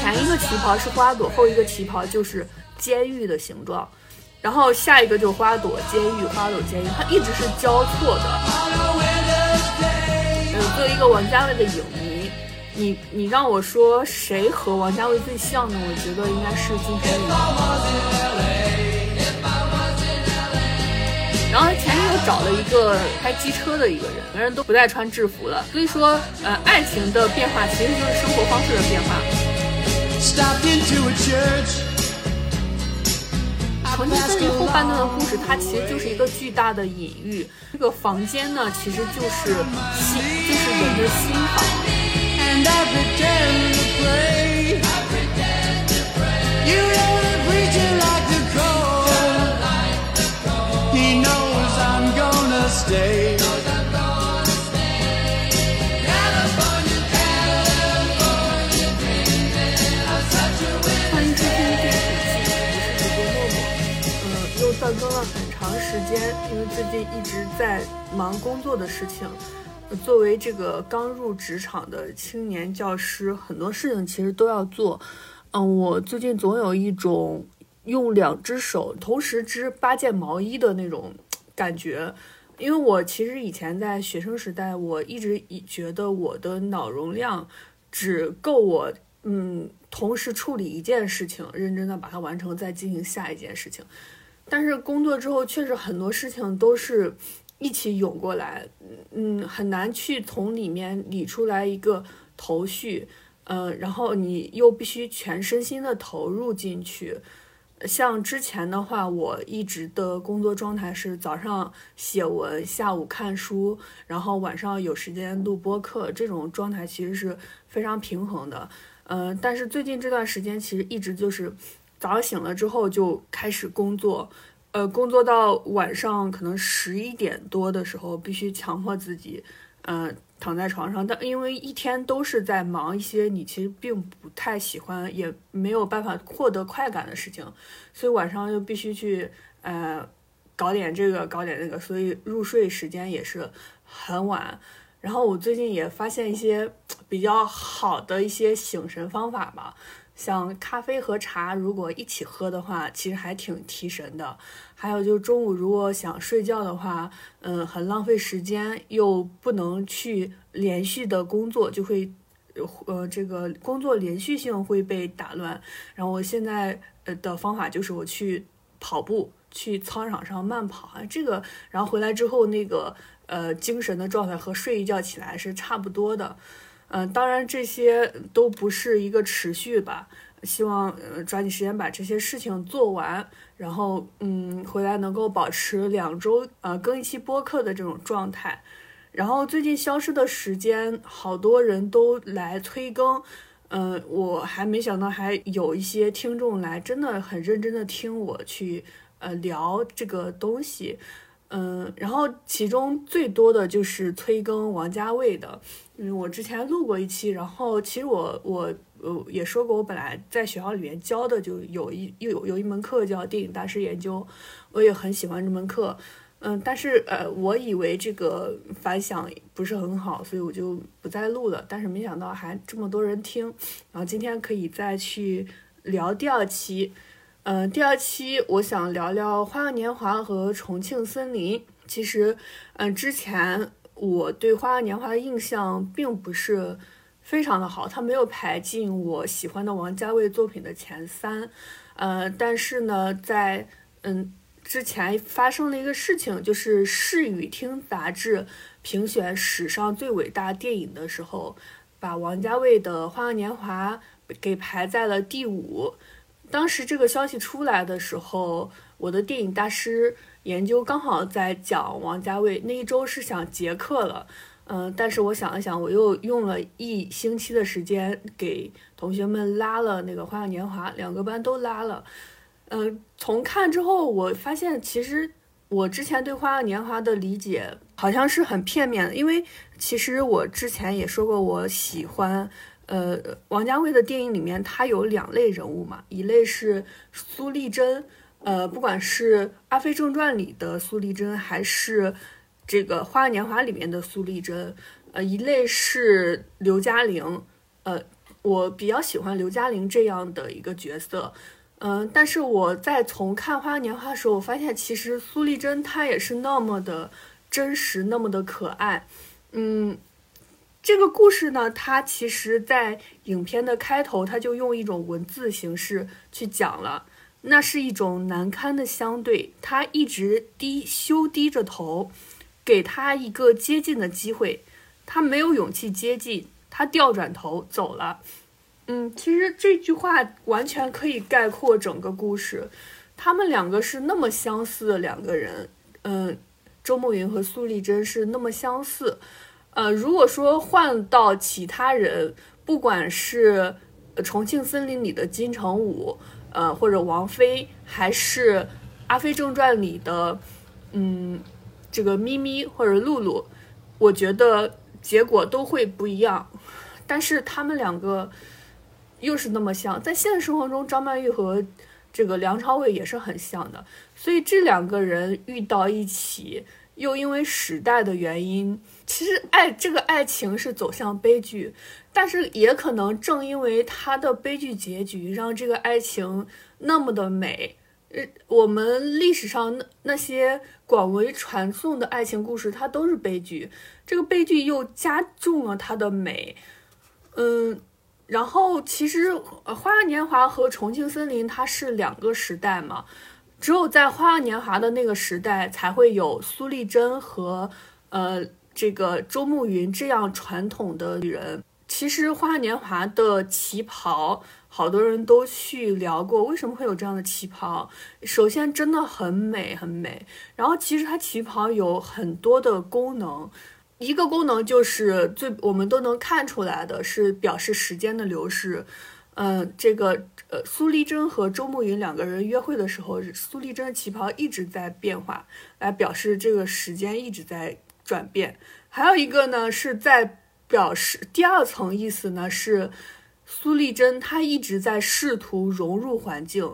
前一个旗袍是花朵，后一个旗袍就是监狱的形状，然后下一个就是花朵监狱，花朵监狱，它一直是交错的。嗯，作为一个王家卫的影迷，你你让我说谁和王家卫最像呢？我觉得应该是金城武。然后他前面又找了一个开机车的一个人，两个人都不再穿制服了。所以说，呃，爱情的变化其实就是生活方式的变化。重庆森林后半段的故事，它其实就是一个巨大的隐喻。这个房间呢，其实就是心，就是人的心房。断更了很长时间，因为最近一直在忙工作的事情。作为这个刚入职场的青年教师，很多事情其实都要做。嗯，我最近总有一种用两只手同时织八件毛衣的那种感觉。因为我其实以前在学生时代，我一直以觉得我的脑容量只够我嗯同时处理一件事情，认真的把它完成，再进行下一件事情。但是工作之后，确实很多事情都是一起涌过来，嗯，很难去从里面理出来一个头绪，嗯，然后你又必须全身心的投入进去。像之前的话，我一直的工作状态是早上写文，下午看书，然后晚上有时间录播课，这种状态其实是非常平衡的，嗯，但是最近这段时间其实一直就是。早上醒了之后就开始工作，呃，工作到晚上可能十一点多的时候，必须强迫自己，嗯，躺在床上。但因为一天都是在忙一些你其实并不太喜欢，也没有办法获得快感的事情，所以晚上就必须去，呃，搞点这个，搞点那个，所以入睡时间也是很晚。然后我最近也发现一些比较好的一些醒神方法吧。像咖啡和茶，如果一起喝的话，其实还挺提神的。还有就是中午如果想睡觉的话，嗯，很浪费时间，又不能去连续的工作，就会，呃，这个工作连续性会被打乱。然后我现在呃的方法就是我去跑步，去操场上慢跑啊，这个，然后回来之后那个呃精神的状态和睡一觉起来是差不多的。嗯，当然这些都不是一个持续吧，希望呃抓紧时间把这些事情做完，然后嗯回来能够保持两周呃更一期播客的这种状态。然后最近消失的时间，好多人都来催更，嗯，我还没想到还有一些听众来，真的很认真的听我去呃聊这个东西。嗯，然后其中最多的就是催更王家卫的，嗯，我之前录过一期，然后其实我我呃也说过，我本来在学校里面教的就有一有有一门课叫电影大师研究，我也很喜欢这门课，嗯，但是呃我以为这个反响不是很好，所以我就不再录了，但是没想到还这么多人听，然后今天可以再去聊第二期。嗯，第二期我想聊聊《花样年华》和《重庆森林》。其实，嗯，之前我对《花样年华》的印象并不是非常的好，它没有排进我喜欢的王家卫作品的前三。呃，但是呢，在嗯之前发生了一个事情，就是《视与听》杂志评选史上最伟大电影的时候，把王家卫的《花样年华》给排在了第五。当时这个消息出来的时候，我的电影大师研究刚好在讲王家卫，那一周是想结课了，嗯，但是我想了想，我又用了一星期的时间给同学们拉了那个《花样年华》，两个班都拉了，嗯，从看之后，我发现其实我之前对《花样年华》的理解好像是很片面的，因为其实我之前也说过，我喜欢。呃，王家卫的电影里面，他有两类人物嘛，一类是苏丽珍，呃，不管是《阿飞正传》里的苏丽珍，还是这个《花样年华》里面的苏丽珍，呃，一类是刘嘉玲，呃，我比较喜欢刘嘉玲这样的一个角色，嗯，但是我在从看《花样年华》的时候，我发现其实苏丽珍她也是那么的真实，那么的可爱，嗯，这个故事呢，它其实在影片的开头，它就用一种文字形式去讲了，那是一种难堪的相对，他一直低羞低着头，给他一个接近的机会。他没有勇气接近，他掉转头走了。嗯，其实这句话完全可以概括整个故事。他们两个是那么相似的两个人，嗯，周慕云和苏丽珍是那么相似。呃，如果说换到其他人，不管是《重庆森林》里的金城武，呃，或者王菲，还是《阿飞正传》里的，嗯，这个咪咪或者露露，我觉得。结果都会不一样，但是他们两个又是那么像，在现实生活中，张曼玉和这个梁朝伟也是很像的，所以这两个人遇到一起，又因为时代的原因，其实爱这个爱情是走向悲剧，但是也可能正因为它的悲剧结局，让这个爱情那么的美。呃，我们历史上那那些广为传颂的爱情故事，它都是悲剧。这个悲剧又加重了它的美。嗯，然后其实《花样年华》和《重庆森林》它是两个时代嘛，只有在《花样年华》的那个时代，才会有苏丽珍和呃这个周慕云这样传统的女人。其实《花样年华》的旗袍。好多人都去聊过，为什么会有这样的旗袍？首先，真的很美，很美。然后，其实它旗袍有很多的功能，一个功能就是最我们都能看出来的是表示时间的流逝。嗯，这个呃，苏丽珍和周慕云两个人约会的时候，苏丽珍的旗袍一直在变化，来表示这个时间一直在转变。还有一个呢，是在表示第二层意思呢是。苏丽珍她一直在试图融入环境，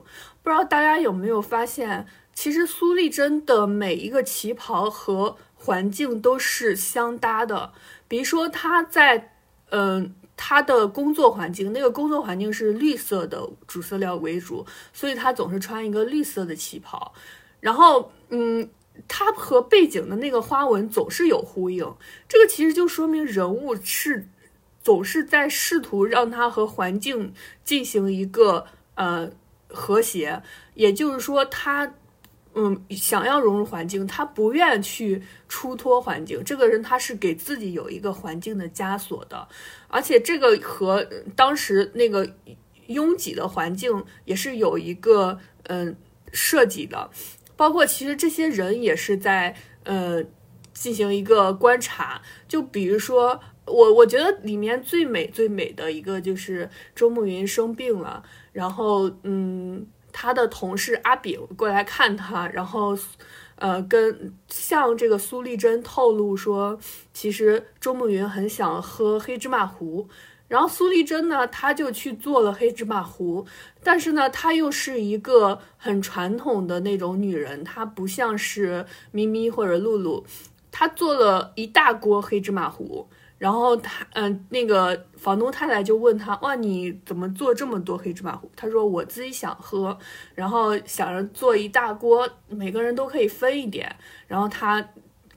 不知道大家有没有发现，其实苏丽珍的每一个旗袍和环境都是相搭的。比如说她在，嗯，她的工作环境，那个工作环境是绿色的主色调为主，所以她总是穿一个绿色的旗袍。然后，嗯，他和背景的那个花纹总是有呼应，这个其实就说明人物是。总是在试图让它和环境进行一个呃和谐，也就是说，他嗯想要融入环境，他不愿去出脱环境。这个人他是给自己有一个环境的枷锁的，而且这个和当时那个拥挤的环境也是有一个嗯设计的，包括其实这些人也是在呃进行一个观察，就比如说。我我觉得里面最美最美的一个就是周慕云生病了，然后嗯，他的同事阿炳过来看他，然后呃跟向这个苏丽珍透露说，其实周慕云很想喝黑芝麻糊，然后苏丽珍呢，她就去做了黑芝麻糊，但是呢，她又是一个很传统的那种女人，她不像是咪咪或者露露，她做了一大锅黑芝麻糊。然后她，嗯，那个房东太太就问她，哇，你怎么做这么多黑芝麻糊？她说我自己想喝，然后想着做一大锅，每个人都可以分一点。然后她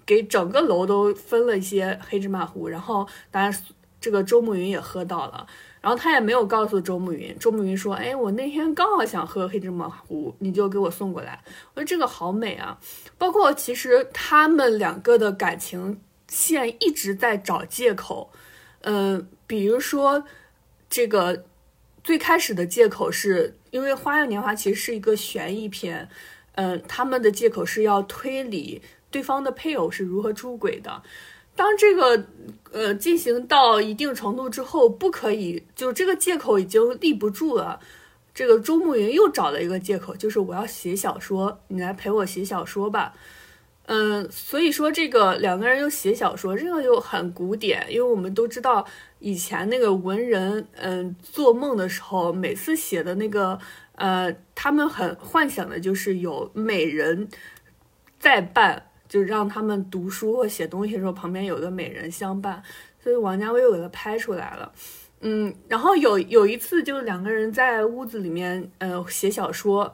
给整个楼都分了一些黑芝麻糊，然后当然这个周慕云也喝到了。然后他也没有告诉周慕云，周慕云说，哎，我那天刚好想喝黑芝麻糊，你就给我送过来。我说这个好美啊，包括其实他们两个的感情。线一直在找借口，嗯，比如说这个最开始的借口是因为《花样年华》其实是一个悬疑片，嗯，他们的借口是要推理对方的配偶是如何出轨的。当这个呃进行到一定程度之后，不可以，就这个借口已经立不住了。这个周慕云又找了一个借口，就是我要写小说，你来陪我写小说吧。嗯，所以说这个两个人又写小说，这个就很古典，因为我们都知道以前那个文人，嗯，做梦的时候，每次写的那个，呃，他们很幻想的就是有美人在伴，就让他们读书或写东西的时候，旁边有个美人相伴。所以王家卫又给他拍出来了。嗯，然后有有一次，就两个人在屋子里面，呃，写小说，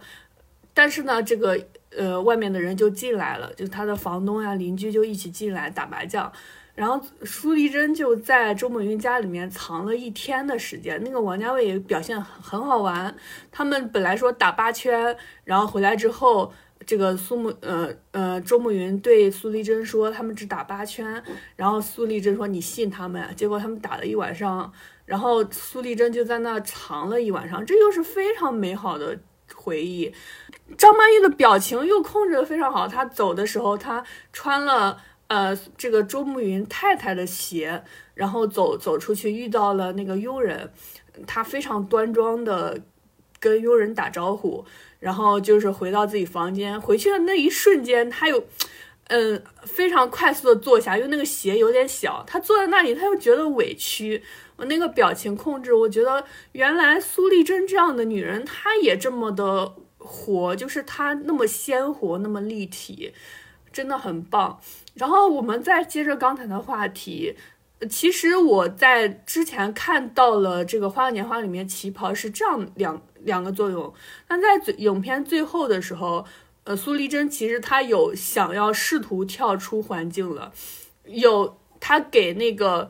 但是呢，这个呃，外面的人就进来了，就他的房东呀、邻居就一起进来打麻将，然后苏丽珍就在周慕云家里面藏了一天的时间，那个王家卫也表现很好玩，他们本来说打八圈，然后回来之后。这个苏慕，呃呃，周慕云对苏丽珍说，他们只打八圈，然后苏丽珍说你信他们？结果他们打了一晚上，然后苏丽珍就在那藏了一晚上，这又是非常美好的回忆。张曼玉的表情又控制的非常好，她走的时候，她穿了呃这个周慕云太太的鞋，然后走走出去遇到了那个佣人，她非常端庄的跟佣人打招呼。然后就是回到自己房间，回去的那一瞬间，他又，嗯，非常快速的坐下，因为那个鞋有点小，他坐在那里，他又觉得委屈。我那个表情控制，我觉得原来苏丽珍这样的女人，她也这么的活，就是她那么鲜活，那么立体，真的很棒。然后我们再接着刚才的话题。其实我在之前看到了这个《花样年华》里面旗袍是这样两两个作用。那在影片最后的时候，呃，苏丽珍其实她有想要试图跳出环境了，有她给那个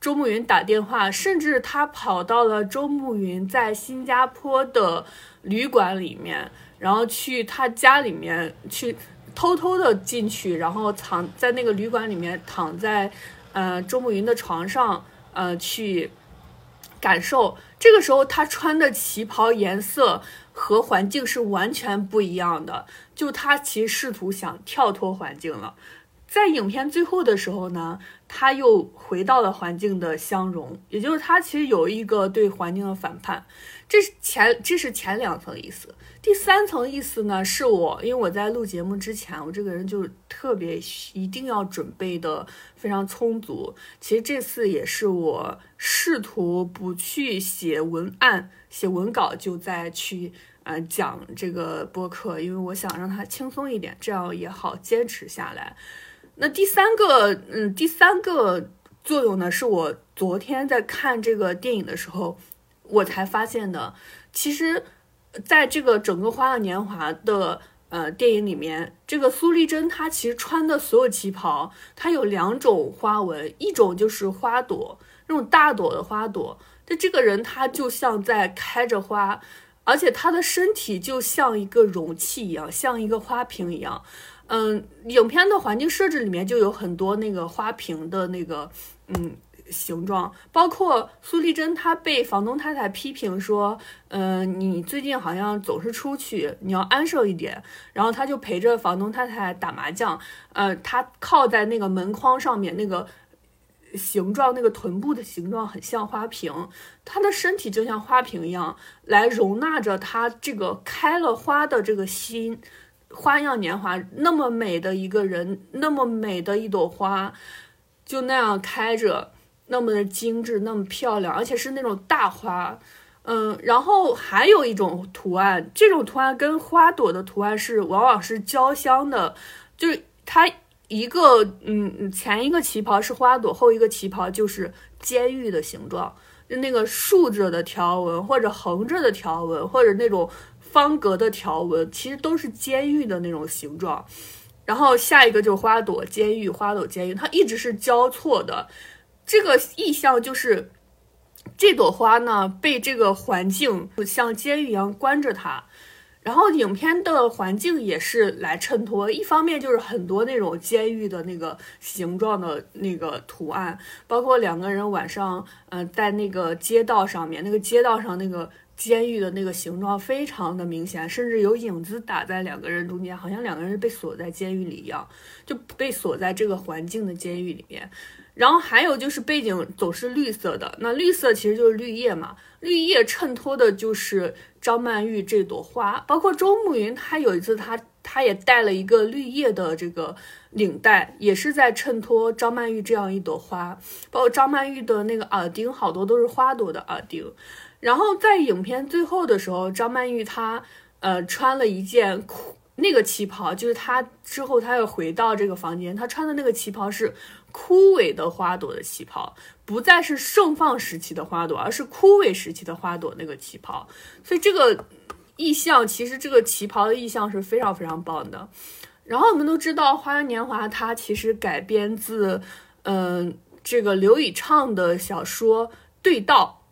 周慕云打电话，甚至她跑到了周慕云在新加坡的旅馆里面，然后去他家里面去偷偷的进去，然后藏在那个旅馆里面躺在。呃，周慕云的床上，呃，去感受。这个时候，他穿的旗袍颜色和环境是完全不一样的。就他其实试图想跳脱环境了。在影片最后的时候呢，他又回到了环境的相融，也就是他其实有一个对环境的反叛。这是前，这是前两层意思。第三层意思呢，是我因为我在录节目之前，我这个人就特别一定要准备的非常充足。其实这次也是我试图不去写文案、写文稿，就再去呃讲这个播客，因为我想让它轻松一点，这样也好坚持下来。那第三个，嗯，第三个作用呢，是我昨天在看这个电影的时候，我才发现的，其实。在这个整个《花样年华》的呃电影里面，这个苏丽珍她其实穿的所有旗袍，它有两种花纹，一种就是花朵，那种大朵的花朵。这这个人她就像在开着花，而且她的身体就像一个容器一样，像一个花瓶一样。嗯，影片的环境设置里面就有很多那个花瓶的那个嗯。形状包括苏丽珍，她被房东太太批评说，嗯，你最近好像总是出去，你要安生一点。然后她就陪着房东太太打麻将，呃，她靠在那个门框上面，那个形状，那个臀部的形状很像花瓶，她的身体就像花瓶一样，来容纳着她这个开了花的这个心，花样年华那么美的一个人，那么美的一朵花，就那样开着。那么的精致，那么漂亮，而且是那种大花，嗯，然后还有一种图案，这种图案跟花朵的图案是往往是交相的，就是它一个，嗯，前一个旗袍是花朵，后一个旗袍就是监狱的形状，就那个竖着的条纹或者横着的条纹或者那种方格的条纹，其实都是监狱的那种形状。然后下一个就是花朵，监狱，花朵，监狱，它一直是交错的。这个意象就是，这朵花呢被这个环境像监狱一样关着它，然后影片的环境也是来衬托。一方面就是很多那种监狱的那个形状的那个图案，包括两个人晚上，嗯，在那个街道上面，那个街道上那个监狱的那个形状非常的明显，甚至有影子打在两个人中间，好像两个人被锁在监狱里一样，就被锁在这个环境的监狱里面。然后还有就是背景总是绿色的，那绿色其实就是绿叶嘛，绿叶衬托的就是张曼玉这朵花。包括周慕云，他有一次他他也戴了一个绿叶的这个领带，也是在衬托张曼玉这样一朵花。包括张曼玉的那个耳钉，好多都是花朵的耳钉。然后在影片最后的时候，张曼玉她呃穿了一件那个旗袍，就是他之后他又回到这个房间，他穿的那个旗袍是。枯萎的花朵的旗袍，不再是盛放时期的花朵，而是枯萎时期的花朵那个旗袍。所以这个意象，其实这个旗袍的意象是非常非常棒的。然后我们都知道，《花样年华》它其实改编自，嗯，这个刘以畅的小说《对道》。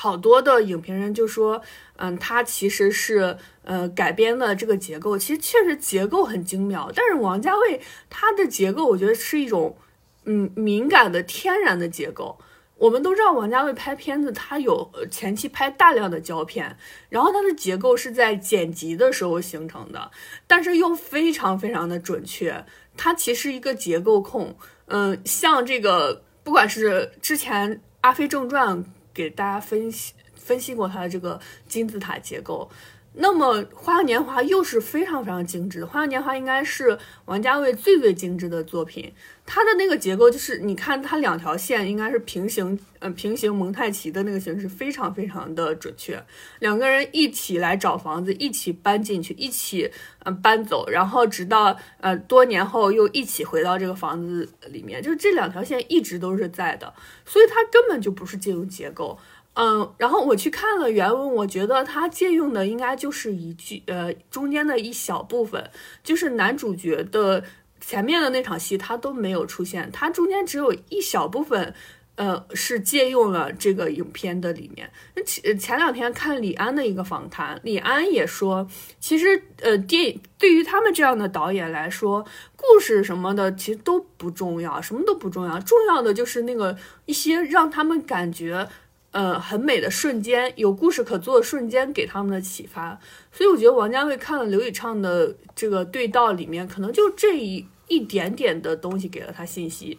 好多的影评人就说，嗯，它其实是呃改编的这个结构，其实确实结构很精妙。但是王家卫他的结构，我觉得是一种嗯敏感的天然的结构。我们都知道王家卫拍片子，他有前期拍大量的胶片，然后他的结构是在剪辑的时候形成的，但是又非常非常的准确。他其实一个结构控，嗯，像这个不管是之前《阿飞正传》。给大家分析分析过它的这个金字塔结构，那么《花样年华》又是非常非常精致的，《花样年华》应该是王家卫最最精致的作品。它的那个结构就是，你看它两条线应该是平行，呃，平行蒙太奇的那个形式，非常非常的准确。两个人一起来找房子，一起搬进去，一起呃搬走，然后直到呃多年后又一起回到这个房子里面，就是这两条线一直都是在的，所以它根本就不是借用结构。嗯，然后我去看了原文，我觉得他借用的应该就是一句，呃，中间的一小部分，就是男主角的。前面的那场戏他都没有出现，他中间只有一小部分，呃，是借用了这个影片的里面。那前前两天看李安的一个访谈，李安也说，其实呃，电对于他们这样的导演来说，故事什么的其实都不重要，什么都不重要，重要的就是那个一些让他们感觉。呃，很美的瞬间，有故事可做的瞬间，给他们的启发。所以我觉得王家卫看了刘宇畅的这个对道里面，可能就这一一点点的东西给了他信息。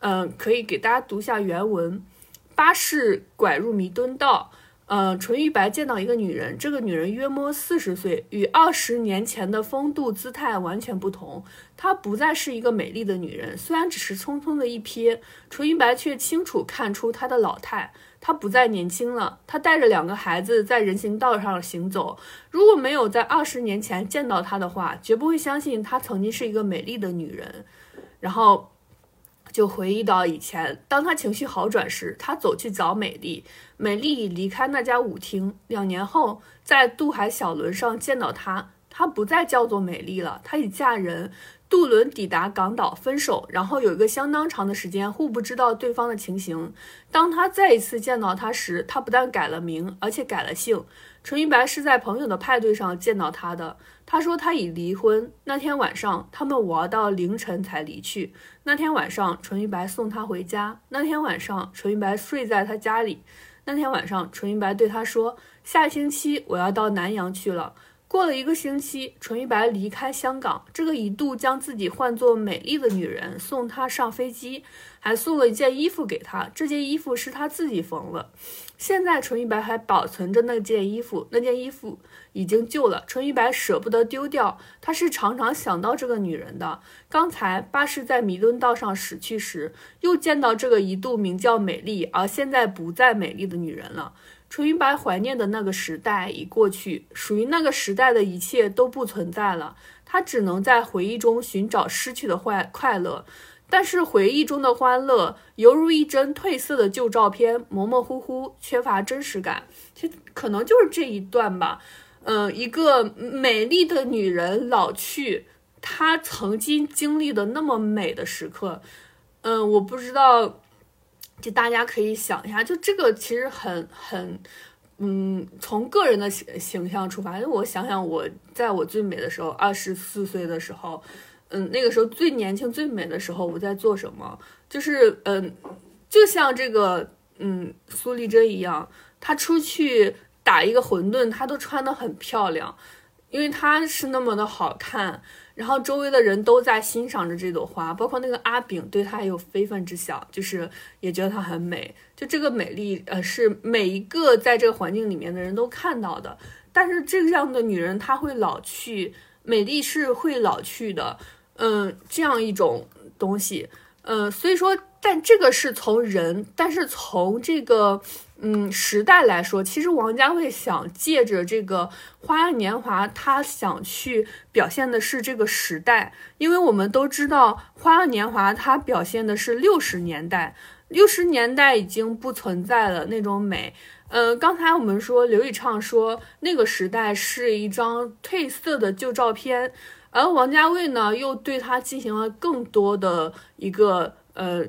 嗯，可以给大家读一下原文：巴士拐入弥敦道。嗯，淳于白见到一个女人，这个女人约摸四十岁，与二十年前的风度姿态完全不同。她不再是一个美丽的女人，虽然只是匆匆的一瞥，淳于白却清楚看出她的老态。她不再年轻了，她带着两个孩子在人行道上行走。如果没有在二十年前见到她的话，绝不会相信她曾经是一个美丽的女人。然后。就回忆到以前，当他情绪好转时，他走去找美丽。美丽离开那家舞厅。两年后，在渡海小轮上见到她，她不再叫做美丽了，她已嫁人。渡轮抵达港岛，分手，然后有一个相当长的时间互不知道对方的情形。当他再一次见到她时，他不但改了名，而且改了姓。淳于白是在朋友的派对上见到他的。他说他已离婚。那天晚上，他们玩到凌晨才离去。那天晚上，淳于白送他回家。那天晚上，淳于白睡在他家里。那天晚上，淳于白对他说：“下星期我要到南洋去了。”过了一个星期，淳于白离开香港。这个一度将自己唤作美丽的女人送他上飞机，还送了一件衣服给他。这件衣服是他自己缝的。现在，淳于白还保存着那件衣服。那件衣服已经旧了，淳于白舍不得丢掉。他是常常想到这个女人的。刚才巴士在弥敦道上驶去时，又见到这个一度名叫美丽，而现在不再美丽的女人了。淳于白怀念的那个时代已过去，属于那个时代的一切都不存在了。他只能在回忆中寻找失去的快快乐，但是回忆中的欢乐犹如一帧褪色的旧照片，模模糊糊，缺乏真实感。其实可能就是这一段吧。嗯，一个美丽的女人老去，她曾经经历的那么美的时刻，嗯，我不知道。就大家可以想一下，就这个其实很很，嗯，从个人的形形象出发。因为我想想，我在我最美的时候，二十四岁的时候，嗯，那个时候最年轻、最美的时候，我在做什么？就是，嗯，就像这个，嗯，苏丽珍一样，她出去打一个馄饨，她都穿得很漂亮，因为她是那么的好看。然后周围的人都在欣赏着这朵花，包括那个阿炳对她也有非分之想，就是也觉得她很美。就这个美丽，呃，是每一个在这个环境里面的人都看到的。但是这样的女人她会老去，美丽是会老去的，嗯，这样一种东西，嗯，所以说但这个是从人，但是从这个嗯时代来说，其实王家卫想借着这个《花样年华》，他想去表现的是这个时代，因为我们都知道《花样年华》它表现的是六十年代，六十年代已经不存在了那种美。呃，刚才我们说刘以畅说那个时代是一张褪色的旧照片，而王家卫呢又对他进行了更多的一个呃。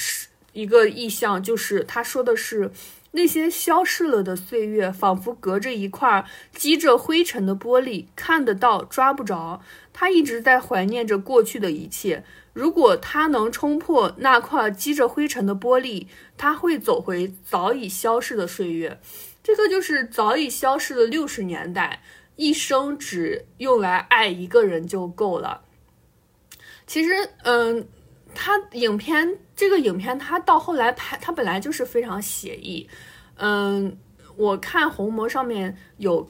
是一个意象，就是他说的是那些消逝了的岁月，仿佛隔着一块积着灰尘的玻璃，看得到，抓不着。他一直在怀念着过去的一切。如果他能冲破那块积着灰尘的玻璃，他会走回早已消逝的岁月。这个就是早已消逝的六十年代，一生只用来爱一个人就够了。其实，嗯。他影片这个影片，他到后来拍，他本来就是非常写意。嗯，我看红魔上面有，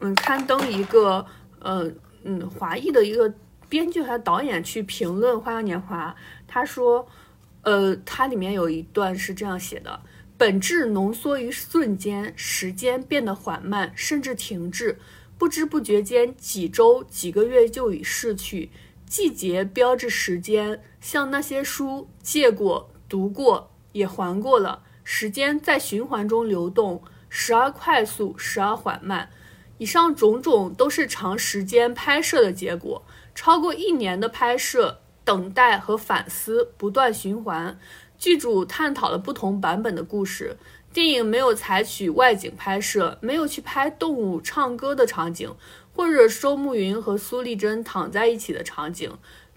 嗯，刊登一个，呃，嗯，华裔的一个编剧和导演去评论《花样年华》，他说，呃，它里面有一段是这样写的：本质浓缩于瞬间，时间变得缓慢，甚至停滞，不知不觉间，几周、几个月就已逝去。季节标志时间，像那些书借过、读过，也还过了。时间在循环中流动，时而快速，时而缓慢。以上种种都是长时间拍摄的结果，超过一年的拍摄、等待和反思不断循环。剧组探讨了不同版本的故事。电影没有采取外景拍摄，没有去拍动物唱歌的场景。或者周慕云和苏丽珍躺在一起的场景，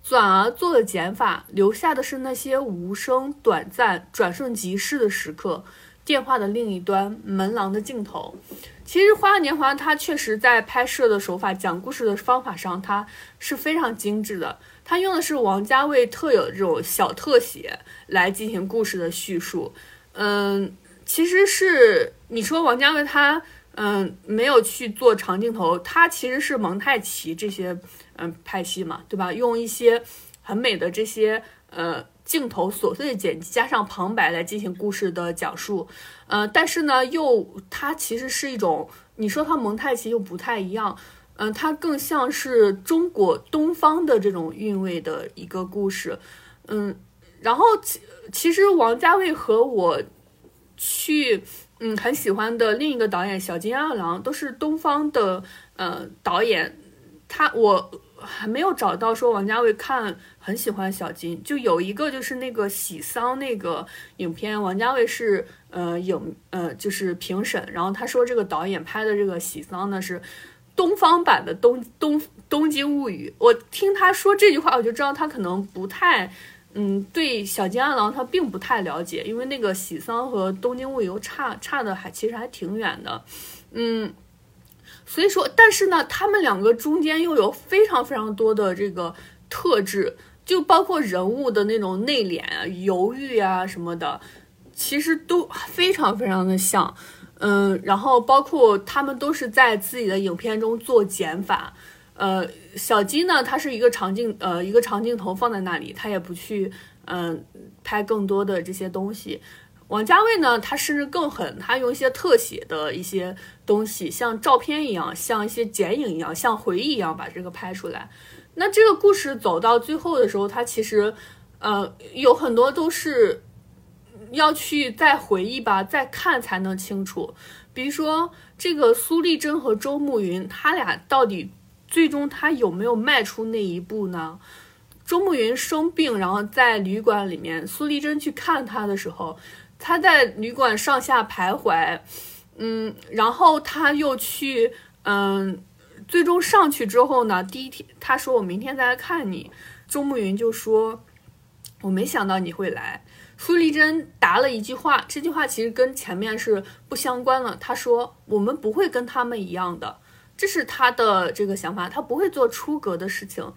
转而做了减法，留下的是那些无声、短暂、转瞬即逝的时刻。电话的另一端，门廊的尽头。其实《花样年华》它确实在拍摄的手法、讲故事的方法上，它是非常精致的。它用的是王家卫特有的这种小特写来进行故事的叙述。嗯，其实是你说王家卫他。嗯，没有去做长镜头，它其实是蒙太奇这些嗯派系嘛，对吧？用一些很美的这些呃镜头琐碎的剪辑，加上旁白来进行故事的讲述。呃，但是呢，又它其实是一种，你说它蒙太奇又不太一样，嗯，它更像是中国东方的这种韵味的一个故事。嗯，然后其其实王家卫和我去。嗯，很喜欢的另一个导演小金二郎都是东方的呃导演，他我还没有找到说王家卫看很喜欢小金，就有一个就是那个喜丧那个影片，王家卫是呃影呃就是评审，然后他说这个导演拍的这个喜丧呢是东方版的东东东京物语，我听他说这句话我就知道他可能不太。嗯，对小金二郎他并不太了解，因为那个喜丧和东京物游差差的还其实还挺远的，嗯，所以说，但是呢，他们两个中间又有非常非常多的这个特质，就包括人物的那种内敛啊、犹豫啊什么的，其实都非常非常的像，嗯，然后包括他们都是在自己的影片中做减法。呃，小金呢，他是一个长镜，呃，一个长镜头放在那里，他也不去，嗯，拍更多的这些东西。王家卫呢，他甚至更狠，他用一些特写的一些东西，像照片一样，像一些剪影一样，像回忆一样把这个拍出来。那这个故事走到最后的时候，他其实，呃，有很多都是要去再回忆吧，再看才能清楚。比如说这个苏丽珍和周慕云，他俩到底。最终他有没有迈出那一步呢？周慕云生病，然后在旅馆里面，苏丽珍去看他的时候，他在旅馆上下徘徊，嗯，然后他又去，嗯，最终上去之后呢，第一天他说我明天再来看你，周慕云就说我没想到你会来，苏丽珍答了一句话，这句话其实跟前面是不相关了，他说我们不会跟他们一样的。这是他的这个想法，他不会做出格的事情，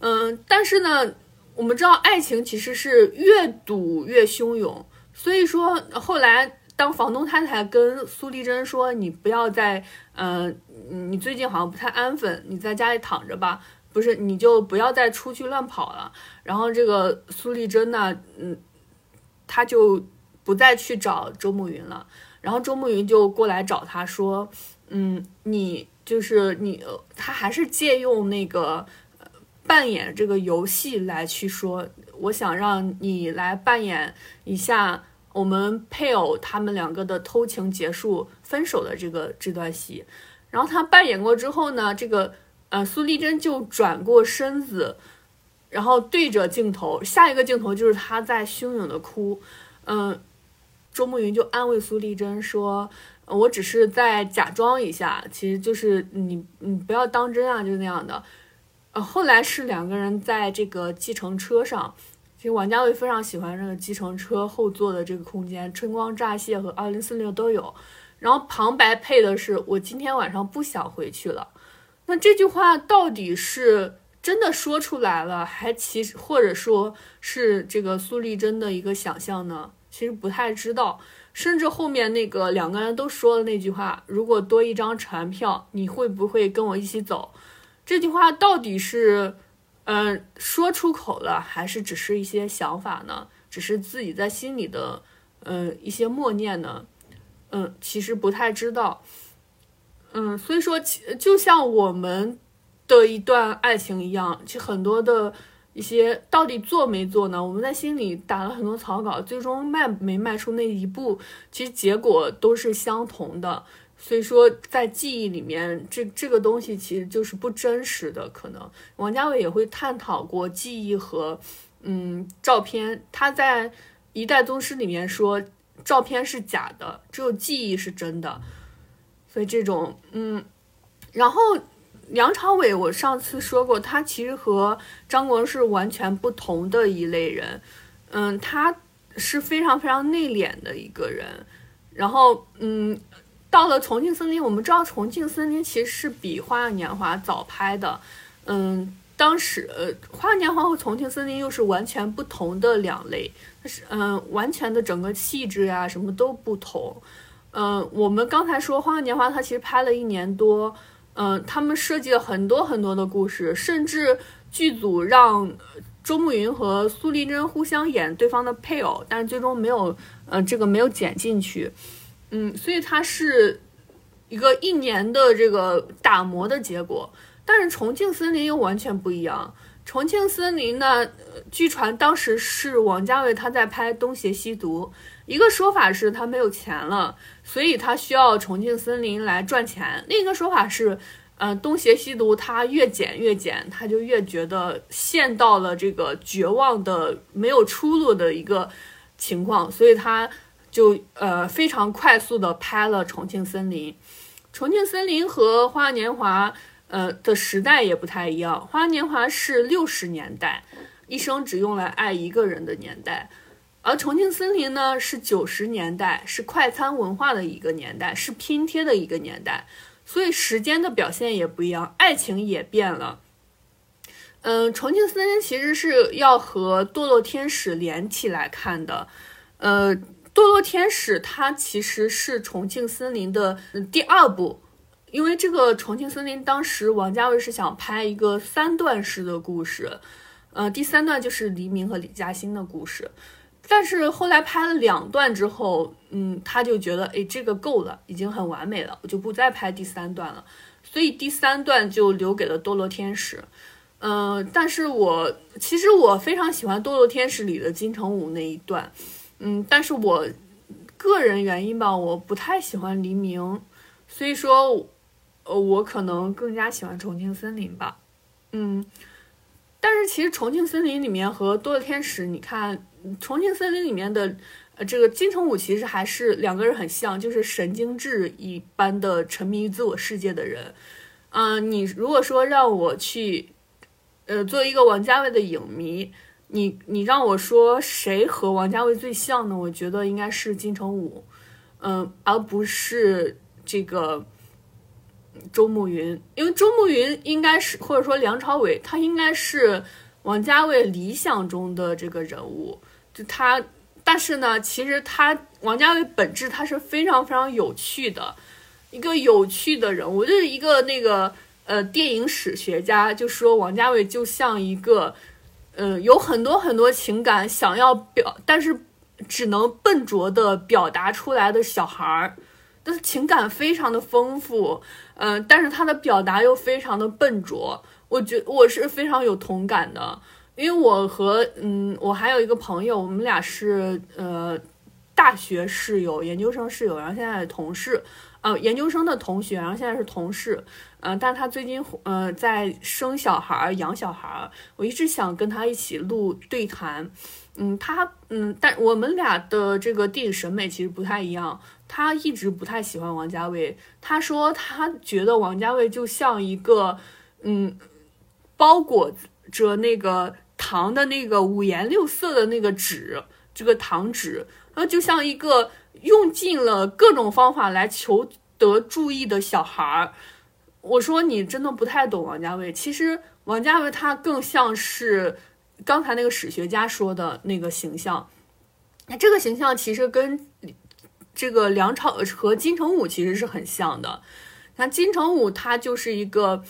嗯，但是呢，我们知道爱情其实是越赌越汹涌，所以说后来当房东太太跟苏丽珍说：“你不要再，嗯，你最近好像不太安分，你在家里躺着吧，不是，你就不要再出去乱跑了。然后这个苏丽珍呢，嗯，他就不再去找周慕云了。然后周慕云就过来找他说，嗯，你就是你，他还是借用那个扮演这个游戏来去说，我想让你来扮演一下。我们配偶他们两个的偷情结束分手的这个这段戏，然后他扮演过之后呢，这个呃苏丽珍就转过身子，然后对着镜头，下一个镜头就是他在汹涌的哭，嗯，周慕云就安慰苏丽珍说，我只是在假装一下，其实就是你你不要当真啊，就那样的，呃，后来是两个人在这个计程车上。其实王家卫非常喜欢这个计程车后座的这个空间，春光乍泄和二零四六都有。然后旁白配的是“我今天晚上不想回去了”。那这句话到底是真的说出来了，还其实或者说是这个苏丽珍的一个想象呢？其实不太知道。甚至后面那个两个人都说了那句话：“如果多一张船票，你会不会跟我一起走？”这句话到底是？嗯，说出口了还是只是一些想法呢？只是自己在心里的，嗯，一些默念呢？嗯，其实不太知道。嗯，所以说，就像我们的一段爱情一样，其实很多的一些到底做没做呢？我们在心里打了很多草稿，最终迈没迈出那一步，其实结果都是相同的。所以说，在记忆里面，这这个东西其实就是不真实的。可能王家卫也会探讨过记忆和嗯照片。他在《一代宗师》里面说，照片是假的，只有记忆是真的。所以这种嗯，然后梁朝伟，我上次说过，他其实和张国荣是完全不同的一类人。嗯，他是非常非常内敛的一个人。然后嗯。到了重庆森林，我们知道重庆森林其实是比花样年华早拍的，嗯，当时呃，花样年华和重庆森林又是完全不同的两类，是嗯，完全的整个气质呀什么都不同，嗯，我们刚才说花样年华，它其实拍了一年多，嗯，他们设计了很多很多的故事，甚至剧组让周慕云和苏丽珍互相演对方的配偶，但是最终没有，呃，这个没有剪进去。嗯，所以它是一个一年的这个打磨的结果，但是重庆森林又完全不一样。重庆森林呢，据传当时是王家卫他在拍《东邪西毒》，一个说法是他没有钱了，所以他需要重庆森林来赚钱；另一个说法是，呃，《东邪西毒》他越剪越剪，他就越觉得陷到了这个绝望的没有出路的一个情况，所以他。就呃非常快速的拍了《重庆森林》，《重庆森林》和《花样年华》呃的时代也不太一样，《花样年华》是六十年代，一生只用来爱一个人的年代，而《重庆森林》呢是九十年代，是快餐文化的一个年代，是拼贴的一个年代，所以时间的表现也不一样，爱情也变了。嗯，《重庆森林》其实是要和《堕落天使》连起来看的，呃。堕落天使，它其实是重庆森林的第二部，因为这个重庆森林当时王家卫是想拍一个三段式的故事，呃，第三段就是黎明和李嘉欣的故事，但是后来拍了两段之后，嗯，他就觉得，哎，这个够了，已经很完美了，我就不再拍第三段了，所以第三段就留给了堕落天使，嗯，但是我其实我非常喜欢堕落天使里的金城武那一段。嗯，但是我个人原因吧，我不太喜欢黎明，所以说，呃，我可能更加喜欢重庆森林吧。嗯，但是其实重庆森林里面和堕落天使，你看重庆森林里面的呃这个金城武其实还是两个人很像，就是神经质一般的沉迷于自我世界的人。嗯，你如果说让我去，呃，做一个王家卫的影迷。你你让我说谁和王家卫最像呢？我觉得应该是金城武，嗯，而不是这个周慕云，因为周慕云应该是或者说梁朝伟，他应该是王家卫理想中的这个人物，就他，但是呢，其实他王家卫本质他是非常非常有趣的，一个有趣的人物，就是一个那个呃电影史学家就说王家卫就像一个，呃有很多很多情感想要表，但是只能笨拙的表达出来的小孩儿，但是情感非常的丰富，嗯，但是他的表达又非常的笨拙，我觉我是非常有同感的，因为我和嗯我还有一个朋友，我们俩是呃。大学室友、研究生室友，然后现在同事，呃，研究生的同学，然后现在是同事，嗯，但他最近呃在生小孩、养小孩，我一直想跟他一起录对谈，嗯，他嗯，但我们俩的这个电影审美其实不太一样，他一直不太喜欢王家卫，他说他觉得王家卫就像一个嗯包裹着那个糖的那个五颜六色的那个纸，这个糖纸。然后就像一个用尽了各种方法来求得注意的小孩儿，我说你真的不太懂王家卫。其实王家卫他更像是刚才那个史学家说的那个形象，那这个形象其实跟这个梁朝和金城武其实是很像的。那金城武他就是一个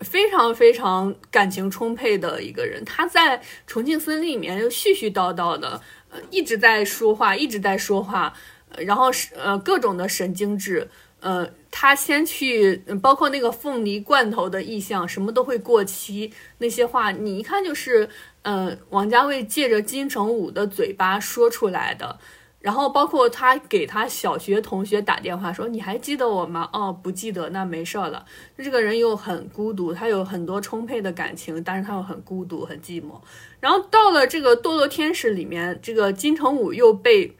非常非常感情充沛的一个人，他在重庆森林里面又絮絮叨叨的。呃，一直在说话，一直在说话，然后是呃各种的神经质，呃，他先去，包括那个凤梨罐头的意象，什么都会过期，那些话你一看就是，呃，王家卫借着金城武的嘴巴说出来的。然后包括他给他小学同学打电话说：“你还记得我吗？”哦，不记得，那没事儿了。这个人又很孤独，他有很多充沛的感情，但是他又很孤独、很寂寞。然后到了这个《堕落天使》里面，这个金城武又被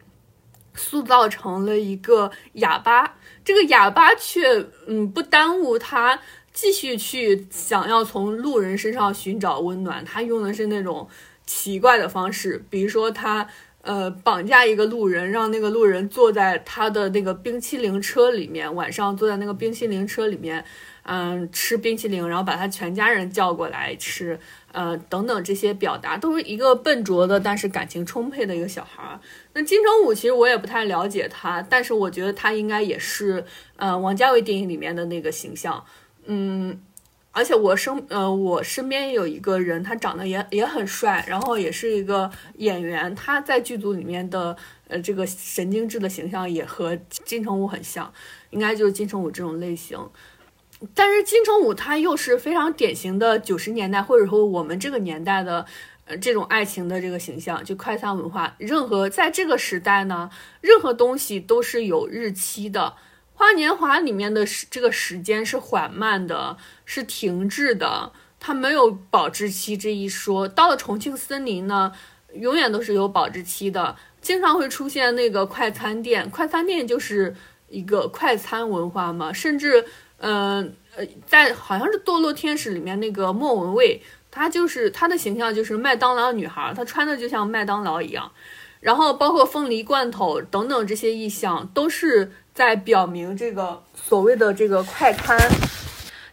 塑造成了一个哑巴。这个哑巴却嗯不耽误他继续去想要从路人身上寻找温暖。他用的是那种奇怪的方式，比如说他。呃，绑架一个路人，让那个路人坐在他的那个冰淇淋车里面，晚上坐在那个冰淇淋车里面，嗯，吃冰淇淋，然后把他全家人叫过来吃，呃，等等这些表达，都是一个笨拙的，但是感情充沛的一个小孩儿。那金城武其实我也不太了解他，但是我觉得他应该也是，呃，王家卫电影里面的那个形象，嗯。而且我身呃，我身边有一个人，他长得也也很帅，然后也是一个演员。他在剧组里面的呃这个神经质的形象也和金城武很像，应该就是金城武这种类型。但是金城武他又是非常典型的九十年代或者说我们这个年代的呃这种爱情的这个形象，就快餐文化。任何在这个时代呢，任何东西都是有日期的。花年华里面的时这个时间是缓慢的，是停滞的，它没有保质期这一说。到了重庆森林呢，永远都是有保质期的，经常会出现那个快餐店，快餐店就是一个快餐文化嘛。甚至，嗯呃，在好像是《堕落天使》里面那个莫文蔚，她就是她的形象就是麦当劳女孩，她穿的就像麦当劳一样。然后包括凤梨罐头等等这些意象都是。在表明这个所谓的这个快餐，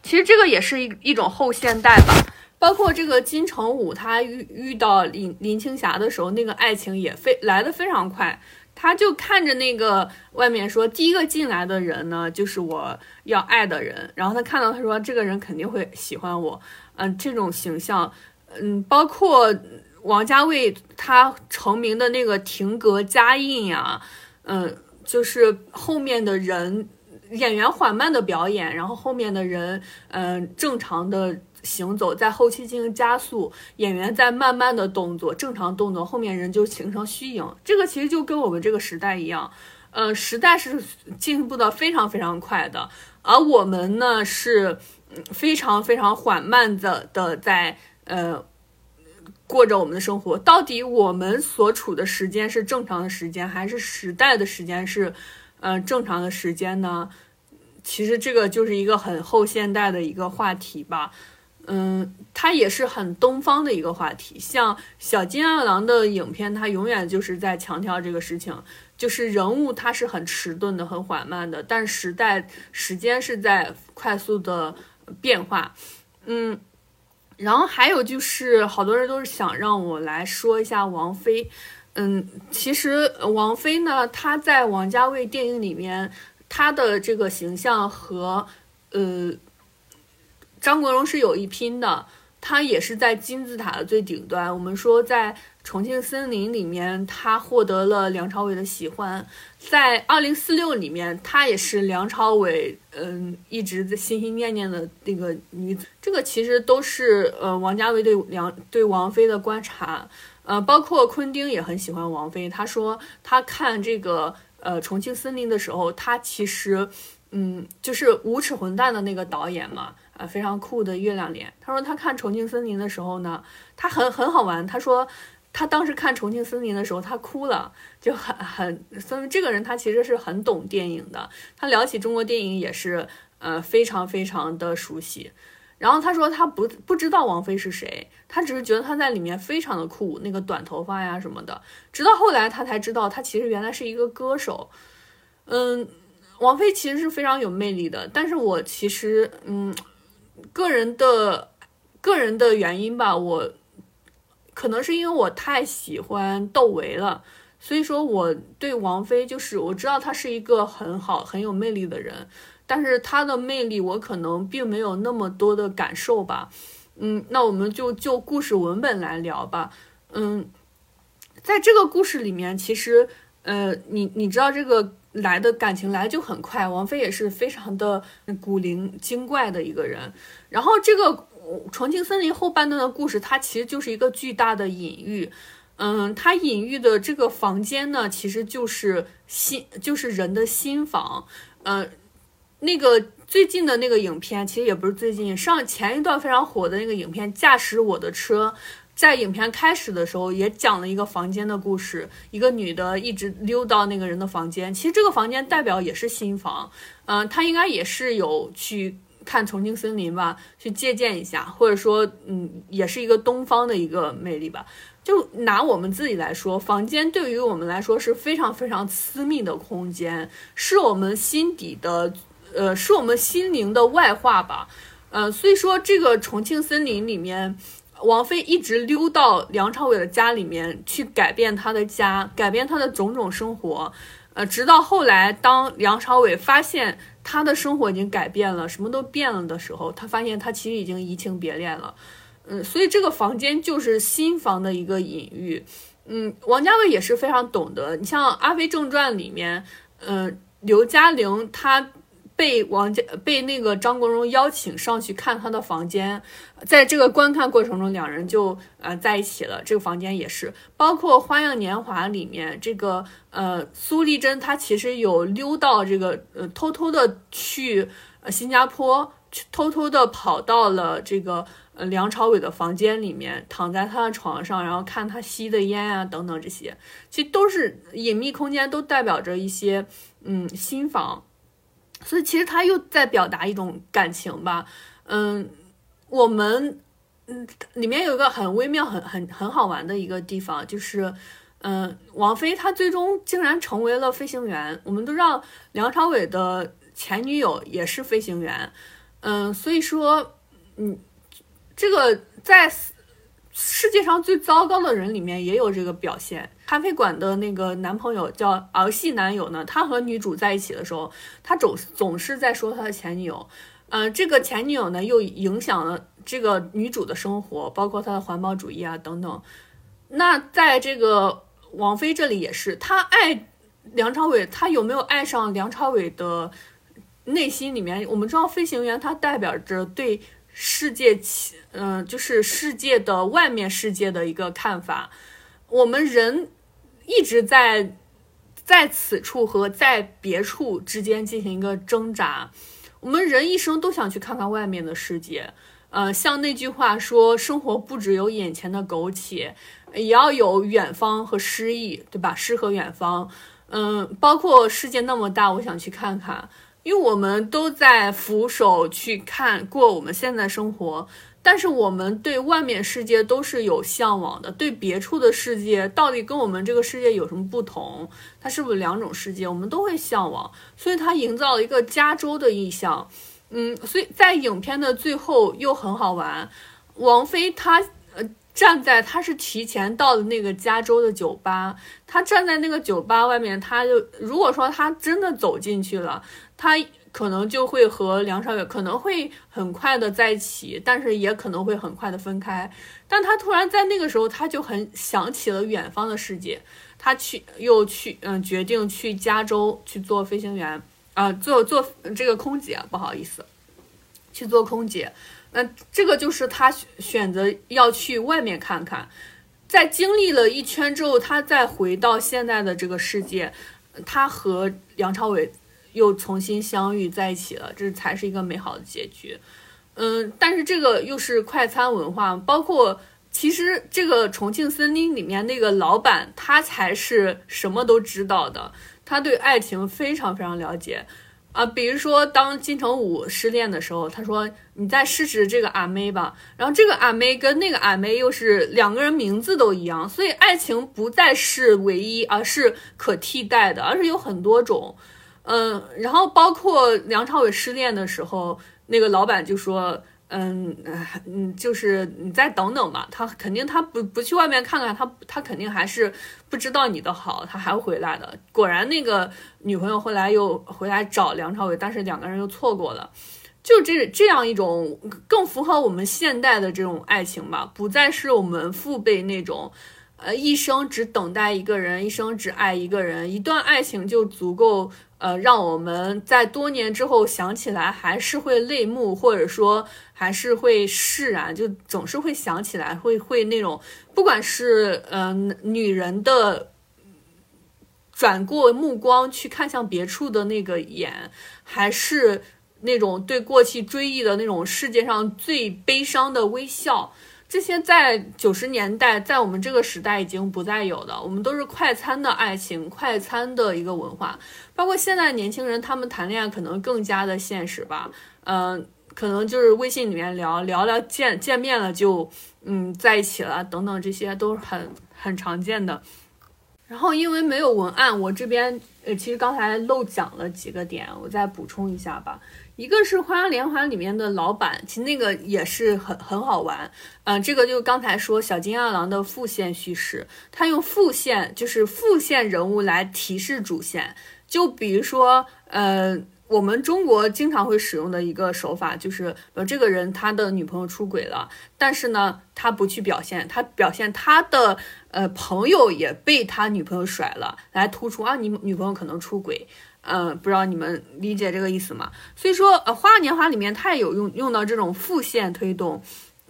其实这个也是一一种后现代吧。包括这个金城武，他遇遇到林林青霞的时候，那个爱情也非来的非常快。他就看着那个外面说，第一个进来的人呢，就是我要爱的人。然后他看到他说，这个人肯定会喜欢我。嗯，这种形象，嗯，包括王家卫他成名的那个停格家印呀，嗯。就是后面的人，演员缓慢的表演，然后后面的人，嗯，正常的行走，在后期进行加速，演员在慢慢的动作，正常动作，后面人就形成虚影。这个其实就跟我们这个时代一样，嗯，时代是进步的非常非常快的，而我们呢是非常非常缓慢的的在，呃。过着我们的生活，到底我们所处的时间是正常的时间，还是时代的时间是，呃，正常的时间呢？其实这个就是一个很后现代的一个话题吧，嗯，它也是很东方的一个话题。像小金二郎的影片，它永远就是在强调这个事情，就是人物他是很迟钝的、很缓慢的，但时代时间是在快速的变化，嗯。然后还有就是，好多人都是想让我来说一下王菲。嗯，其实王菲呢，她在王家卫电影里面，她的这个形象和呃张国荣是有一拼的，她也是在金字塔的最顶端。我们说在。重庆森林里面，她获得了梁朝伟的喜欢，在二零四六里面，她也是梁朝伟嗯一直在心心念念的那个女子。这个其实都是呃王家卫对梁对王菲的观察，呃，包括昆汀也很喜欢王菲。他说他看这个呃重庆森林的时候，他其实嗯就是无耻混蛋的那个导演嘛，啊非常酷的月亮脸。他说他看重庆森林的时候呢，他很很好玩。他说。他当时看《重庆森林》的时候，他哭了，就很很，所以这个人他其实是很懂电影的。他聊起中国电影也是，呃，非常非常的熟悉。然后他说他不不知道王菲是谁，他只是觉得她在里面非常的酷，那个短头发呀什么的。直到后来他才知道，她其实原来是一个歌手。嗯，王菲其实是非常有魅力的，但是我其实，嗯，个人的个人的原因吧，我。可能是因为我太喜欢窦唯了，所以说我对王菲就是我知道她是一个很好很有魅力的人，但是它的魅力我可能并没有那么多的感受吧。嗯，那我们就就故事文本来聊吧。嗯，在这个故事里面，其实呃，你你知道这个来的感情来就很快，王菲也是非常的古灵精怪的一个人，然后这个。重庆森林后半段的故事，它其实就是一个巨大的隐喻。嗯，它隐喻的这个房间呢，其实就是心，就是人的心房。嗯，那个最近的那个影片，其实也不是最近，上前一段非常火的那个影片《驾驶我的车》，在影片开始的时候也讲了一个房间的故事，一个女的一直溜到那个人的房间，其实这个房间代表也是新房。嗯，她应该也是有去。看重庆森林吧，去借鉴一下，或者说，嗯，也是一个东方的一个魅力吧。就拿我们自己来说，房间对于我们来说是非常非常私密的空间，是我们心底的，呃，是我们心灵的外化吧。呃，所以说这个重庆森林里面，王菲一直溜到梁朝伟的家里面去改变他的家，改变他的种种生活。呃，直到后来，当梁朝伟发现他的生活已经改变了，什么都变了的时候，他发现他其实已经移情别恋了。嗯，所以这个房间就是新房的一个隐喻。嗯，王家卫也是非常懂得。你像《阿飞正传》里面，嗯，刘嘉玲她。被王家被那个张国荣邀请上去看他的房间，在这个观看过程中，两人就呃在一起了。这个房间也是，包括《花样年华》里面这个呃苏丽珍，她其实有溜到这个呃偷偷的去呃新加坡，偷偷的跑到了这个呃梁朝伟的房间里面，躺在他的床上，然后看他吸的烟啊等等这些，其实都是隐秘空间，都代表着一些嗯新房。所以其实他又在表达一种感情吧，嗯，我们嗯里面有一个很微妙、很很很好玩的一个地方，就是嗯，王菲她最终竟然成为了飞行员。我们都知道梁朝伟的前女友也是飞行员，嗯，所以说嗯，这个在。世界上最糟糕的人里面也有这个表现。咖啡馆的那个男朋友叫儿戏男友呢，他和女主在一起的时候，他总总是在说他的前女友。嗯，这个前女友呢，又影响了这个女主的生活，包括她的环保主义啊等等。那在这个王菲这里也是，她爱梁朝伟，她有没有爱上梁朝伟的内心里面？我们知道飞行员他代表着对。世界，嗯，就是世界的外面世界的一个看法。我们人一直在在此处和在别处之间进行一个挣扎。我们人一生都想去看看外面的世界。呃，像那句话说，生活不只有眼前的苟且，也要有远方和诗意，对吧？诗和远方，嗯，包括世界那么大，我想去看看。因为我们都在俯首去看过我们现在生活，但是我们对外面世界都是有向往的，对别处的世界到底跟我们这个世界有什么不同？它是不是两种世界？我们都会向往，所以它营造了一个加州的意象。嗯，所以在影片的最后又很好玩，王菲她呃站在，她是提前到的那个加州的酒吧，她站在那个酒吧外面，她就如果说她真的走进去了。她可能就会和梁朝伟可能会很快的在一起，但是也可能会很快的分开。但他突然在那个时候，他就很想起了远方的世界，他去又去嗯决定去加州去做飞行员啊，做做这个空姐，不好意思，去做空姐。那这个就是他选择要去外面看看，在经历了一圈之后，他再回到现在的这个世界，他和梁朝伟又重新相遇在一起了，这才是一个美好的结局。嗯，但是这个又是快餐文化，包括其实这个重庆森林里面那个老板，他才是什么都知道的，他对爱情非常非常了解。啊，比如说当金城武失恋的时候，他说：“你再试试这个阿妹吧。”然后这个阿妹跟那个阿妹又是两个人名字都一样，所以爱情不再是唯一，而是可替代的，而是有很多种。嗯，然后包括梁朝伟失恋的时候，那个老板就说。嗯嗯，就是你再等等吧，他肯定他不不去外面看看，他他肯定还是不知道你的好，他还回来的。果然，那个女朋友后来又回来找梁朝伟，但是两个人又错过了，就这这样一种更符合我们现代的这种爱情吧，不再是我们父辈那种。呃，一生只等待一个人，一生只爱一个人，一段爱情就足够，呃，让我们在多年之后想起来还是会泪目，或者说还是会释然，就总是会想起来，会会那种，不管是嗯女人的转过目光去看向别处的那个眼，还是那种对过去追忆的那种世界上最悲伤的微笑。这些在九十年代，在我们这个时代已经不再有的。我们都是快餐的爱情，快餐的一个文化。包括现在年轻人，他们谈恋爱可能更加的现实吧。嗯，可能就是微信里面聊聊聊，见见面了就嗯在一起了，等等，这些都是很很常见的。然后因为没有文案，我这边呃其实刚才漏讲了几个点，我再补充一下吧。一个是《花样年华》里面的老板，其实那个也是很很好玩。嗯，这个就刚才说小金二郎的副线叙事，他用副线就是副线人物来提示主线。就比如说，呃，我们中国经常会使用的一个手法就是，呃，这个人他的女朋友出轨了，但是呢，他不去表现，他表现他的呃朋友也被他女朋友甩了，来突出啊，你女朋友可能出轨。嗯，不知道你们理解这个意思吗？所以说，呃，《花样年华》里面他也有用用到这种副线推动，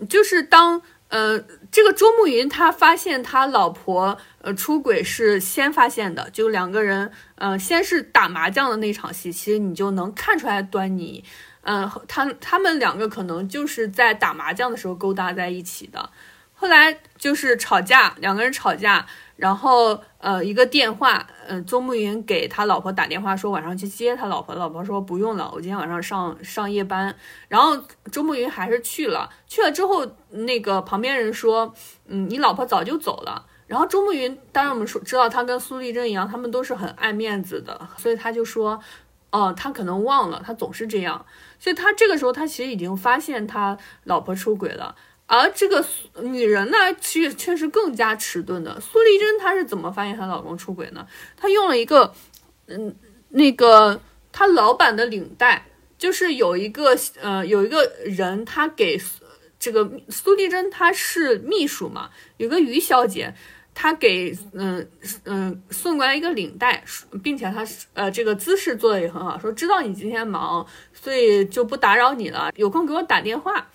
就是当呃这个周慕云他发现他老婆呃出轨是先发现的，就两个人嗯先是打麻将的那场戏，其实你就能看出来端倪，嗯，他他们两个可能就是在打麻将的时候勾搭在一起的，后来就是吵架，两个人吵架。然后，呃，一个电话，呃，周慕云给他老婆打电话说晚上去接他老婆，老婆说不用了，我今天晚上上上夜班。然后周慕云还是去了，去了之后，那个旁边人说，嗯，你老婆早就走了。然后周慕云，当然我们说知道他跟苏丽珍一样，他们都是很爱面子的，所以他就说，哦，他可能忘了，他总是这样。所以他这个时候他其实已经发现他老婆出轨了。而这个女人呢，其实却是更加迟钝的。苏丽珍她是怎么发现她老公出轨呢？她用了一个，嗯，那个她老板的领带，就是有一个呃，有一个人她给这个苏丽珍她是秘书嘛，有个于小姐，她给嗯嗯送过来一个领带，并且她呃这个姿势做的也很好，说知道你今天忙，所以就不打扰你了，有空给我打电话。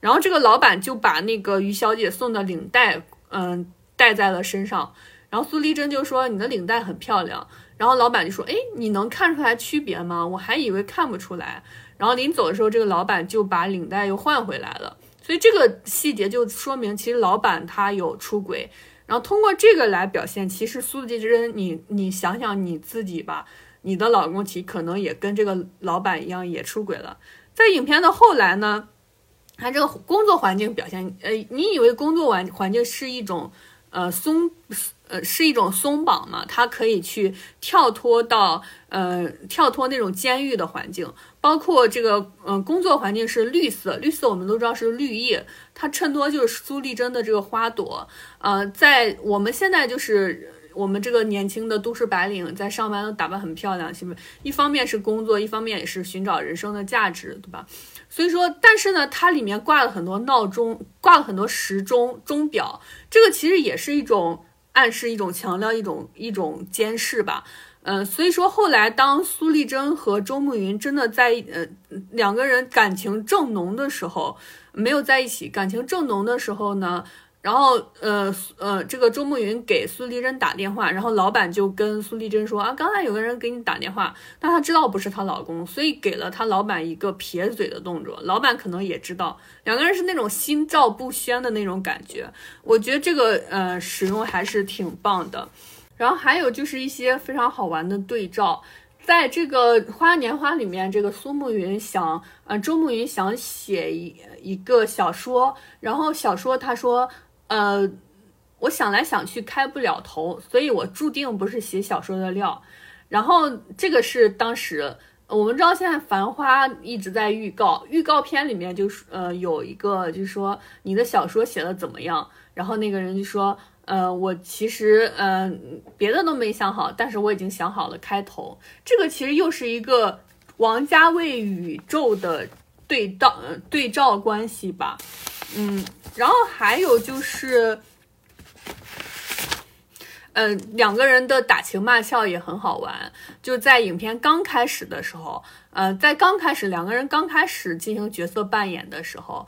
然后这个老板就把那个于小姐送的领带，嗯，戴在了身上。然后苏丽珍就说：“你的领带很漂亮。”然后老板就说：“哎，你能看出来区别吗？我还以为看不出来。”然后临走的时候，这个老板就把领带又换回来了。所以这个细节就说明，其实老板他有出轨。然后通过这个来表现，其实苏丽珍，你你想想你自己吧，你的老公其实可能也跟这个老板一样也出轨了。在影片的后来呢？他这个工作环境表现，呃，你以为工作环环境是一种，呃，松，呃，是一种松绑吗？它可以去跳脱到，呃，跳脱那种监狱的环境，包括这个，嗯，工作环境是绿色，绿色我们都知道是绿叶，它衬托就是苏丽珍的这个花朵，呃，在我们现在就是我们这个年轻的都市白领在上班都打扮很漂亮，是不是？一方面是工作，一方面也是寻找人生的价值，对吧？所以说，但是呢，它里面挂了很多闹钟，挂了很多时钟、钟表，这个其实也是一种暗示，一种强调，一种一种监视吧。嗯，所以说后来当苏丽珍和周慕云真的在呃两个人感情正浓的时候，没有在一起，感情正浓的时候呢，然后呃呃这个周慕云给苏丽珍打电话，然后老板就跟苏丽珍说啊，刚才有个人给你打电话，但他知道不是她老公，所以给了她老板一个撇嘴的动作，老板可能也知道两个人是那种心照不宣的那种感觉，我觉得这个呃使用还是挺棒的。然后还有就是一些非常好玩的对照，在这个《花样年华》里面，这个苏慕云想，呃，周慕云想写一一个小说，然后小说他说，呃，我想来想去开不了头，所以我注定不是写小说的料。然后这个是当时我们知道，现在《繁花》一直在预告，预告片里面就是呃有一个就是说你的小说写的怎么样，然后那个人就说。呃，我其实嗯，别的都没想好，但是我已经想好了开头。这个其实又是一个王家卫宇宙的对照对照关系吧。嗯，然后还有就是，嗯，两个人的打情骂俏也很好玩。就在影片刚开始的时候，呃，在刚开始两个人刚开始进行角色扮演的时候。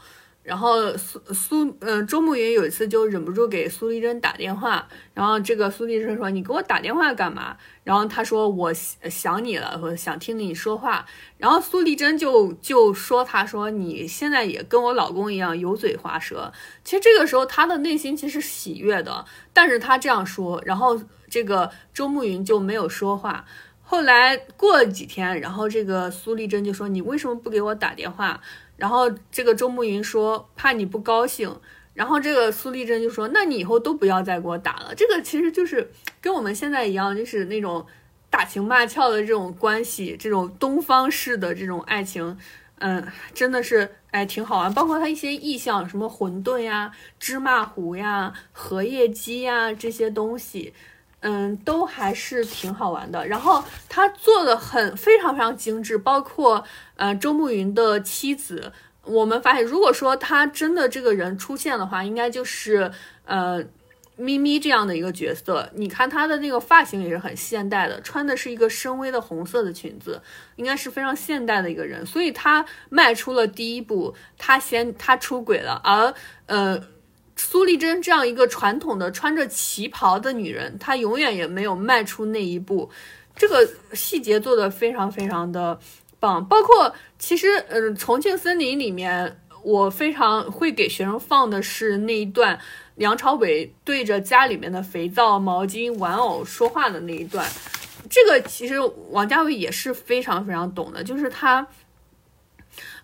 然后苏苏嗯，周慕云有一次就忍不住给苏丽珍打电话，然后这个苏丽珍说：“你给我打电话干嘛？”然后他说：“我想你了，我想听你说话。”然后苏丽珍就就说：“他说你现在也跟我老公一样油嘴滑舌。”其实这个时候他的内心其实喜悦的，但是他这样说，然后这个周慕云就没有说话。后来过了几天，然后这个苏丽珍就说：“你为什么不给我打电话？”然后这个周慕云说怕你不高兴，然后这个苏丽珍就说那你以后都不要再给我打了。这个其实就是跟我们现在一样，就是那种打情骂俏的这种关系，这种东方式的这种爱情，嗯，真的是哎挺好玩。包括他一些意象，什么馄饨呀、芝麻糊呀、荷叶鸡呀这些东西。嗯，都还是挺好玩的。然后他做的很非常非常精致，包括呃周慕云的妻子，我们发现如果说他真的这个人出现的话，应该就是呃咪咪这样的一个角色。你看他的那个发型也是很现代的，穿的是一个深 V 的红色的裙子，应该是非常现代的一个人。所以他迈出了第一步，他先他出轨了，而呃。苏丽珍这样一个传统的穿着旗袍的女人，她永远也没有迈出那一步。这个细节做的非常非常的棒，包括其实，嗯，《重庆森林》里面，我非常会给学生放的是那一段梁朝伟对着家里面的肥皂、毛巾、玩偶说话的那一段。这个其实王家卫也是非常非常懂的，就是他，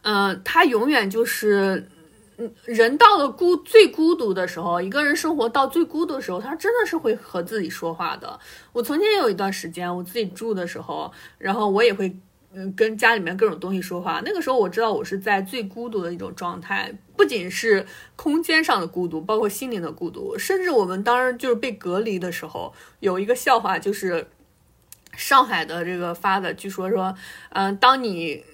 嗯，他永远就是。嗯，人到了孤最孤独的时候，一个人生活到最孤独的时候，他真的是会和自己说话的。我曾经有一段时间，我自己住的时候，然后我也会嗯跟家里面各种东西说话。那个时候我知道我是在最孤独的一种状态，不仅是空间上的孤独，包括心灵的孤独，甚至我们当时就是被隔离的时候，有一个笑话就是上海的这个发的，据说说，嗯，当你。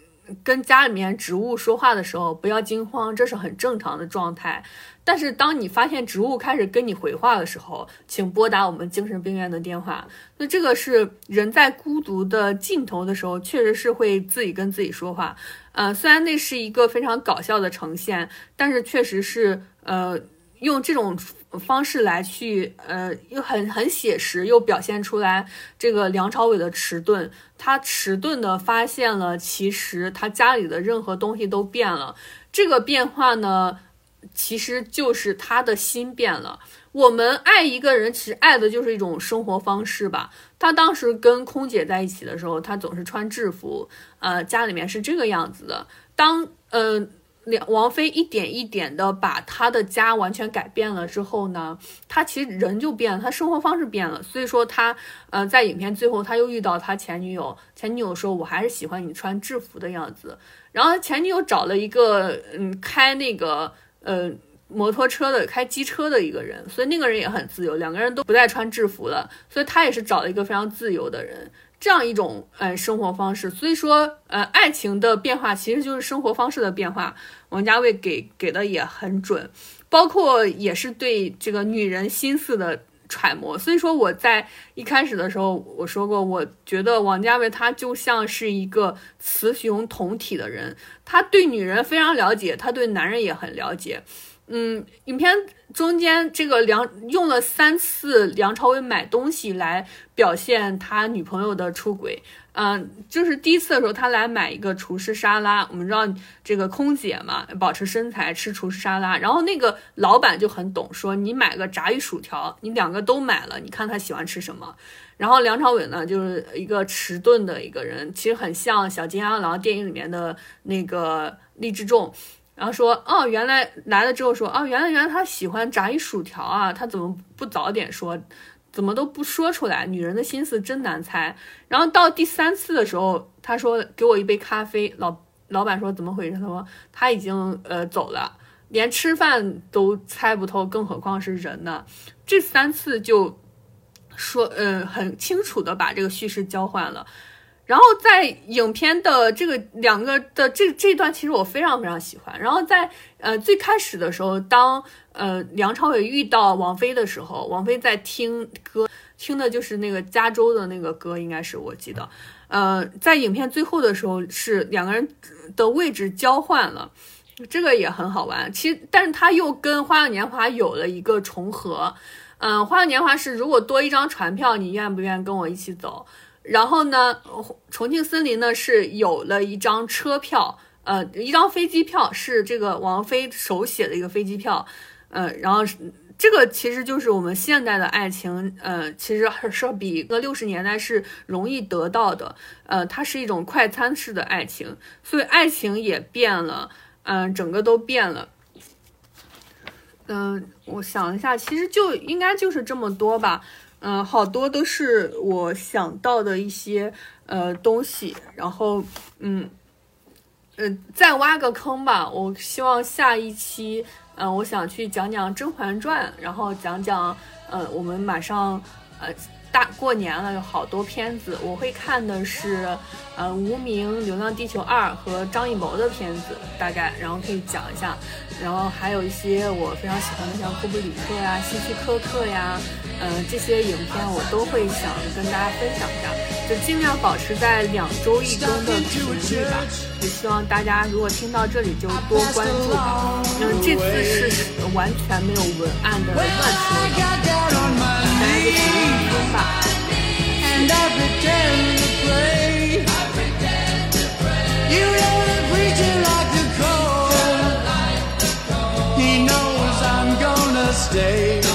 跟家里面植物说话的时候，不要惊慌，这是很正常的状态。但是当你发现植物开始跟你回话的时候，请拨打我们精神病院的电话。那这个是人在孤独的尽头的时候，确实是会自己跟自己说话。呃，虽然那是一个非常搞笑的呈现，但是确实是呃。用这种方式来去，呃，又很很写实，又表现出来这个梁朝伟的迟钝。他迟钝的发现了，其实他家里的任何东西都变了。这个变化呢，其实就是他的心变了。我们爱一个人，其实爱的就是一种生活方式吧。他当时跟空姐在一起的时候，他总是穿制服，呃，家里面是这个样子的。当，呃。王菲一点一点的把她的家完全改变了之后呢，她其实人就变了，她生活方式变了。所以说她，呃，在影片最后，他又遇到他前女友，前女友说：“我还是喜欢你穿制服的样子。”然后前女友找了一个，嗯，开那个，呃，摩托车的、开机车的一个人，所以那个人也很自由，两个人都不再穿制服了，所以他也是找了一个非常自由的人，这样一种呃生活方式。所以说，呃，爱情的变化其实就是生活方式的变化。王家卫给给的也很准，包括也是对这个女人心思的。揣摩，所以说我在一开始的时候我说过，我觉得王家卫他就像是一个雌雄同体的人，他对女人非常了解，他对男人也很了解。嗯，影片中间这个梁用了三次梁朝伟买东西来表现他女朋友的出轨。嗯，就是第一次的时候，他来买一个厨师沙拉。我们知道这个空姐嘛，保持身材吃厨师沙拉。然后那个老板就很懂，说你买个炸鱼薯条，你两个都买了，你看他喜欢吃什么。然后梁朝伟呢，就是一个迟钝的一个人，其实很像小金阿郎电影里面的那个励志重。然后说，哦，原来来了之后说，哦，原来原来他喜欢炸一薯条啊，他怎么不早点说？怎么都不说出来，女人的心思真难猜。然后到第三次的时候，他说给我一杯咖啡。老老板说怎么回事？他说他已经呃走了，连吃饭都猜不透，更何况是人呢？这三次就说呃很清楚的把这个叙事交换了。然后在影片的这个两个的这这段，其实我非常非常喜欢。然后在呃最开始的时候，当呃梁朝伟遇到王菲的时候，王菲在听歌，听的就是那个加州的那个歌，应该是我记得。呃，在影片最后的时候，是两个人的位置交换了，这个也很好玩。其实，但是他又跟《花样年华》有了一个重合。嗯，《花样年华》是如果多一张船票，你愿不愿意跟我一起走？然后呢，重庆森林呢是有了一张车票，呃，一张飞机票是这个王菲手写的一个飞机票，呃，然后这个其实就是我们现代的爱情，呃，其实是比个六十年代是容易得到的，呃，它是一种快餐式的爱情，所以爱情也变了，嗯，整个都变了，嗯，我想一下，其实就应该就是这么多吧。嗯，好多都是我想到的一些呃东西，然后嗯，呃，再挖个坑吧。我希望下一期，嗯，我想去讲讲《甄嬛传》，然后讲讲，呃，我们马上呃大过年了，有好多片子，我会看的是呃《无名》《流浪地球二》和张艺谋的片子，大概，然后可以讲一下。然后还有一些我非常喜欢的，像库布里克呀、希区柯克呀，嗯，这些影片我都会想跟大家分享一下，就尽量保持在两周一更的频率吧。也希望大家如果听到这里就多关注吧。嗯，这次是完全没有文案的乱说的，大家就随意听吧。stay.